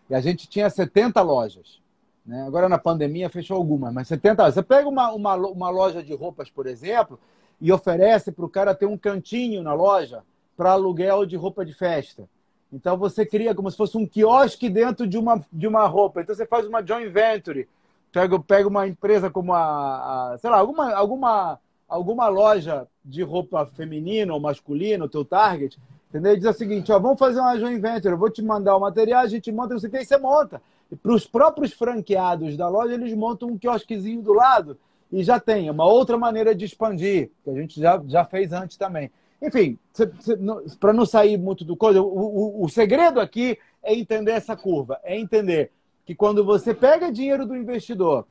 e a gente tinha 70 lojas. Né? Agora na pandemia fechou algumas, mas 70 Você pega uma, uma, uma loja de roupas, por exemplo, e oferece para o cara ter um cantinho na loja para aluguel de roupa de festa. Então você cria como se fosse um quiosque dentro de uma, de uma roupa. Então você faz uma joint venture. Pega, pega uma empresa como a, a, sei lá, alguma, alguma, alguma loja de roupa feminina ou masculina, o teu target, entendeu? Diz o seguinte, ó, vamos fazer uma joint venture, eu vou te mandar o material, a gente monta, não sei o que, e você monta. E para os próprios franqueados da loja, eles montam um quiosquezinho do lado e já tem. É uma outra maneira de expandir, que a gente já, já fez antes também. Enfim, para não sair muito do coisa, o, o, o segredo aqui é entender essa curva, é entender que quando você pega dinheiro do investidor,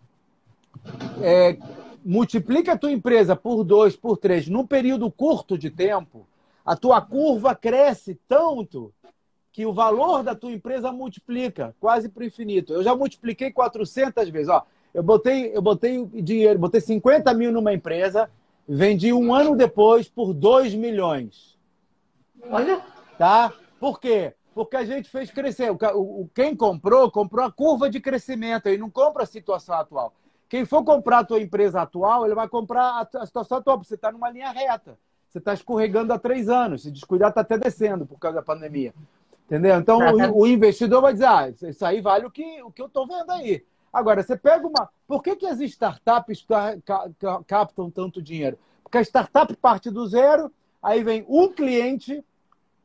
é, multiplica a tua empresa por dois, por três, num período curto de tempo, a tua curva cresce tanto que o valor da tua empresa multiplica quase para o infinito. Eu já multipliquei 400 vezes. Ó, eu botei, eu botei dinheiro, botei 50 mil numa empresa, Vendi um ano depois por 2 milhões. Olha. Tá? Por quê? Porque a gente fez crescer. O, quem comprou, comprou a curva de crescimento e não compra a situação atual. Quem for comprar a tua empresa atual, ele vai comprar a, a situação atual, porque você está numa linha reta. Você está escorregando há três anos. Se descuidar, está até descendo por causa da pandemia. Entendeu? Então, o, o, investidor vai dizer, ah, isso aí vale o que, o que eu estou vendo aí. Agora, você pega uma. Por que, que as startups captam tanto dinheiro? Porque a startup parte do zero, aí vem um cliente,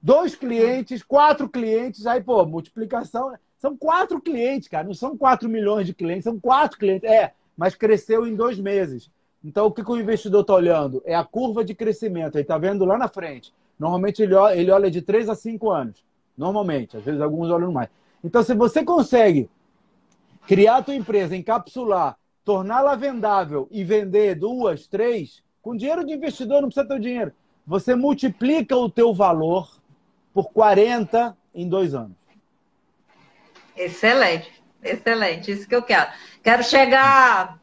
dois clientes, quatro clientes, aí, pô, multiplicação. São quatro clientes, cara. Não são quatro milhões de clientes, são quatro clientes. É, mas cresceu em dois meses. Então, o que, que o investidor está olhando? É a curva de crescimento. Ele está vendo lá na frente. Normalmente, ele olha, ele olha de três a cinco anos. Normalmente. Às vezes, alguns olham mais. Então, se você consegue criar a tua empresa, encapsular, torná-la vendável e vender duas, três, com dinheiro de investidor não precisa ter dinheiro. Você multiplica o teu valor por 40 em dois anos. Excelente, excelente. Isso que eu quero. Quero chegar.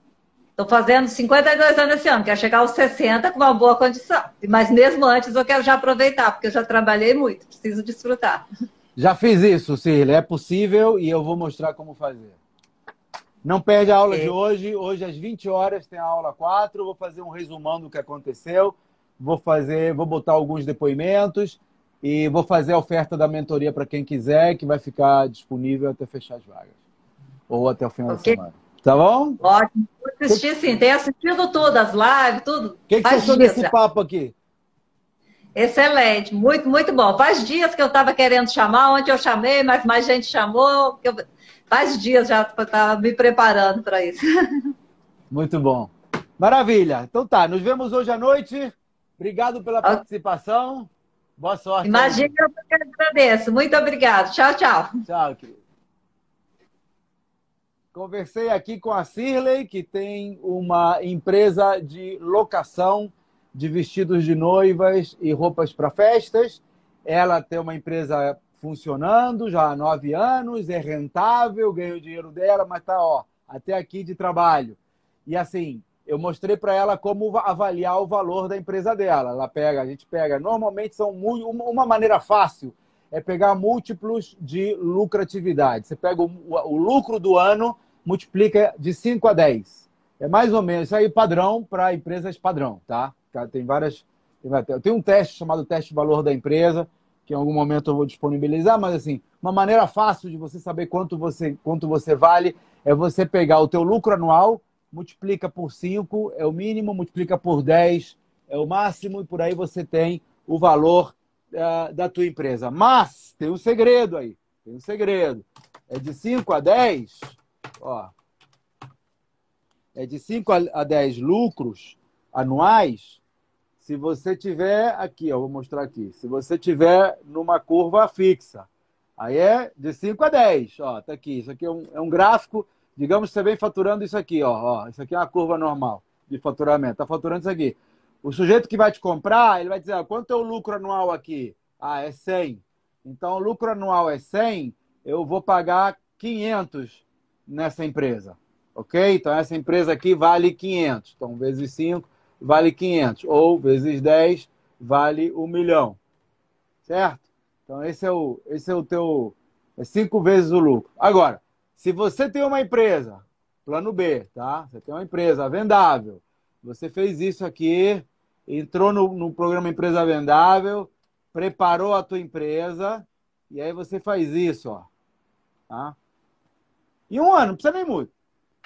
Estou fazendo 52 anos esse ano, quero chegar aos 60 com uma boa condição. Mas mesmo antes eu quero já aproveitar, porque eu já trabalhei muito, preciso desfrutar. Já fiz isso, Cirle. É possível e eu vou mostrar como fazer. Não perde a aula é. de hoje. Hoje, às 20 horas, tem a aula 4. Vou fazer um resumão do que aconteceu. Vou fazer, vou botar alguns depoimentos e vou fazer a oferta da mentoria para quem quiser, que vai ficar disponível até fechar as vagas. Ou até o final okay. da semana. Tá bom? Ótimo. Vou assistir sim. Tenho assistido tudo, as lives, tudo. O que, que você achou desse papo aqui? Excelente, muito, muito bom. Faz dias que eu estava querendo chamar, ontem eu chamei, mas mais gente chamou. Eu faz dias já estava me preparando para isso. Muito bom. Maravilha. Então tá, nos vemos hoje à noite. Obrigado pela participação. Boa sorte. Imagina, eu que agradeço. Muito obrigado. Tchau, tchau. Tchau, querido. Conversei aqui com a Cirley, que tem uma empresa de locação de vestidos de noivas e roupas para festas. Ela tem uma empresa funcionando já há nove anos, é rentável, ganha o dinheiro dela, mas tá ó, até aqui de trabalho. E assim, eu mostrei para ela como avaliar o valor da empresa dela. Ela pega, a gente pega, normalmente são uma maneira fácil é pegar múltiplos de lucratividade. Você pega o, o lucro do ano, multiplica de 5 a 10. É mais ou menos isso aí padrão para empresas padrão, tá? Tem várias. Tem um teste chamado teste valor da empresa que em algum momento eu vou disponibilizar, mas assim, uma maneira fácil de você saber quanto você, quanto você vale é você pegar o teu lucro anual, multiplica por 5, é o mínimo, multiplica por 10, é o máximo, e por aí você tem o valor uh, da tua empresa. Mas tem um segredo aí, tem um segredo. É de 5 a 10, ó, é de 5 a 10 lucros anuais, se você tiver aqui, ó, vou mostrar aqui. Se você tiver numa curva fixa, aí é de 5 a 10. Ó, tá aqui. Isso aqui é um, é um gráfico. Digamos que você vem faturando isso aqui, ó, ó. Isso aqui é uma curva normal de faturamento. Tá faturando isso aqui. O sujeito que vai te comprar, ele vai dizer, ó, quanto é o lucro anual aqui? Ah, é 100. Então, o lucro anual é 100, eu vou pagar 500 nessa empresa. ok? Então essa empresa aqui vale 500. Então vezes 5 vale 500. Ou vezes 10 vale 1 milhão. Certo? Então esse é o, esse é o teu... É cinco vezes o lucro. Agora, se você tem uma empresa, plano B, tá? Você tem uma empresa vendável, você fez isso aqui, entrou no, no programa Empresa Vendável, preparou a tua empresa, e aí você faz isso, ó. Tá? Em um ano, não precisa nem muito.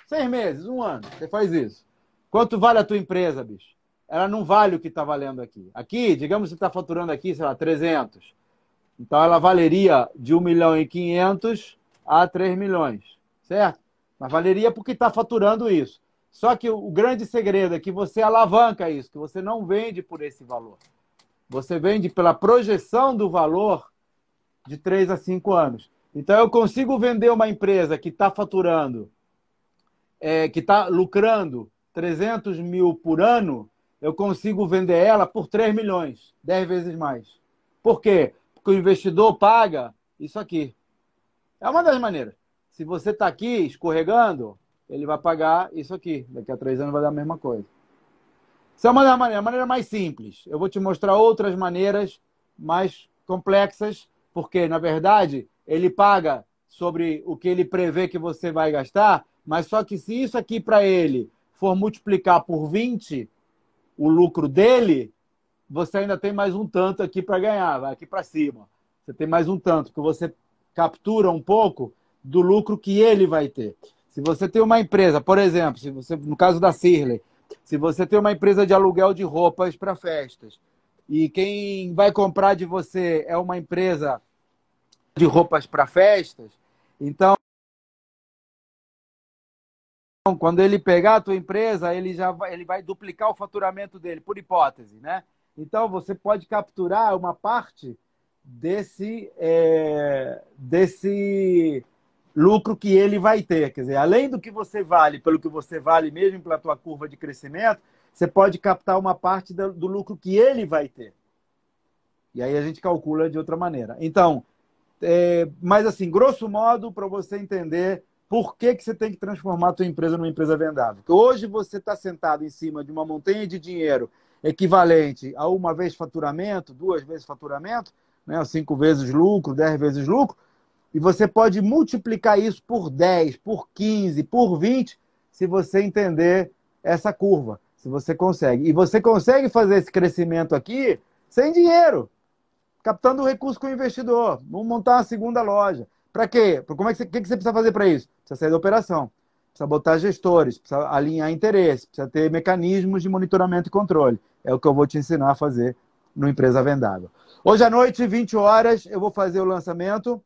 Seis meses, um ano, você faz isso. Quanto vale a tua empresa, bicho? Ela não vale o que está valendo aqui. Aqui, digamos que está faturando aqui, sei lá, 300. Então ela valeria de 1 milhão e 500 a 3 milhões, certo? Mas valeria porque está faturando isso. Só que o grande segredo é que você alavanca isso, que você não vende por esse valor. Você vende pela projeção do valor de 3 a 5 anos. Então eu consigo vender uma empresa que está faturando, é, que está lucrando 300 mil por ano, eu consigo vender ela por 3 milhões, 10 vezes mais. Por quê? que o investidor paga isso aqui. É uma das maneiras. Se você está aqui escorregando, ele vai pagar isso aqui. Daqui a três anos vai dar a mesma coisa. Isso é uma das maneiras, a maneira mais simples. Eu vou te mostrar outras maneiras mais complexas, porque, na verdade, ele paga sobre o que ele prevê que você vai gastar, mas só que se isso aqui para ele for multiplicar por 20 o lucro dele, você ainda tem mais um tanto aqui para ganhar, vai aqui para cima. Você tem mais um tanto, que você captura um pouco do lucro que ele vai ter. Se você tem uma empresa, por exemplo, se você, no caso da Sirley, se você tem uma empresa de aluguel de roupas para festas e quem vai comprar de você é uma empresa de roupas para festas, então quando ele pegar a tua empresa, ele já vai, ele vai duplicar o faturamento dele, por hipótese, né? Então, você pode capturar uma parte desse, é, desse lucro que ele vai ter. Quer dizer, além do que você vale, pelo que você vale mesmo pela tua curva de crescimento, você pode captar uma parte do, do lucro que ele vai ter. E aí a gente calcula de outra maneira. Então, é, mas assim, grosso modo, para você entender por que, que você tem que transformar a tua empresa numa empresa vendável. Porque hoje você está sentado em cima de uma montanha de dinheiro equivalente a uma vez faturamento, duas vezes faturamento, né, cinco vezes lucro, dez vezes lucro, e você pode multiplicar isso por 10, por 15, por 20, se você entender essa curva, se você consegue. E você consegue fazer esse crescimento aqui sem dinheiro, captando recurso com o investidor. Vamos montar uma segunda loja. Para quê? Como é que você, que você precisa fazer para isso? Precisa sair da operação precisa botar gestores, precisa alinhar interesses, precisa ter mecanismos de monitoramento e controle. É o que eu vou te ensinar a fazer no Empresa Vendável. Hoje à noite, 20 horas, eu vou fazer o lançamento.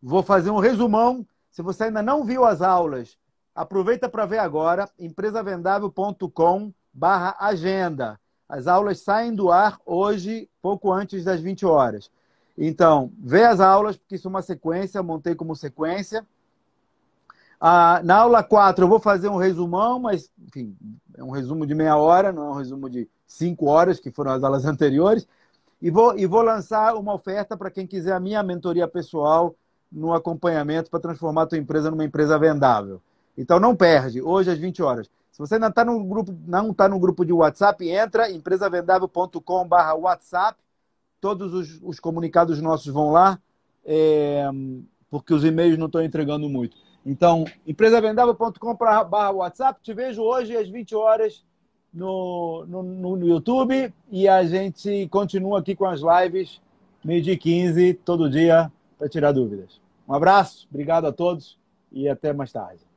Vou fazer um resumão. Se você ainda não viu as aulas, aproveita para ver agora, empresavendável.com barra agenda. As aulas saem do ar hoje, pouco antes das 20 horas. Então, vê as aulas, porque isso é uma sequência, montei como sequência. Ah, na aula 4 eu vou fazer um resumão, mas, enfim, é um resumo de meia hora, não é um resumo de cinco horas, que foram as aulas anteriores. E vou, e vou lançar uma oferta para quem quiser a minha mentoria pessoal no acompanhamento para transformar a tua empresa numa empresa vendável. Então não perde, hoje às 20 horas. Se você ainda está no grupo, não está no grupo de WhatsApp, entra empresavendável.com WhatsApp. Todos os, os, comunicados nossos vão lá, é, porque os e-mails não estão entregando muito. Então, empresavendável.com.br WhatsApp. Te vejo hoje às 20 horas no, no, no, YouTube e a gente continua aqui com as lives, meio-dia 15, todo dia, para tirar dúvidas. Um abraço, obrigado a todos e até mais tarde.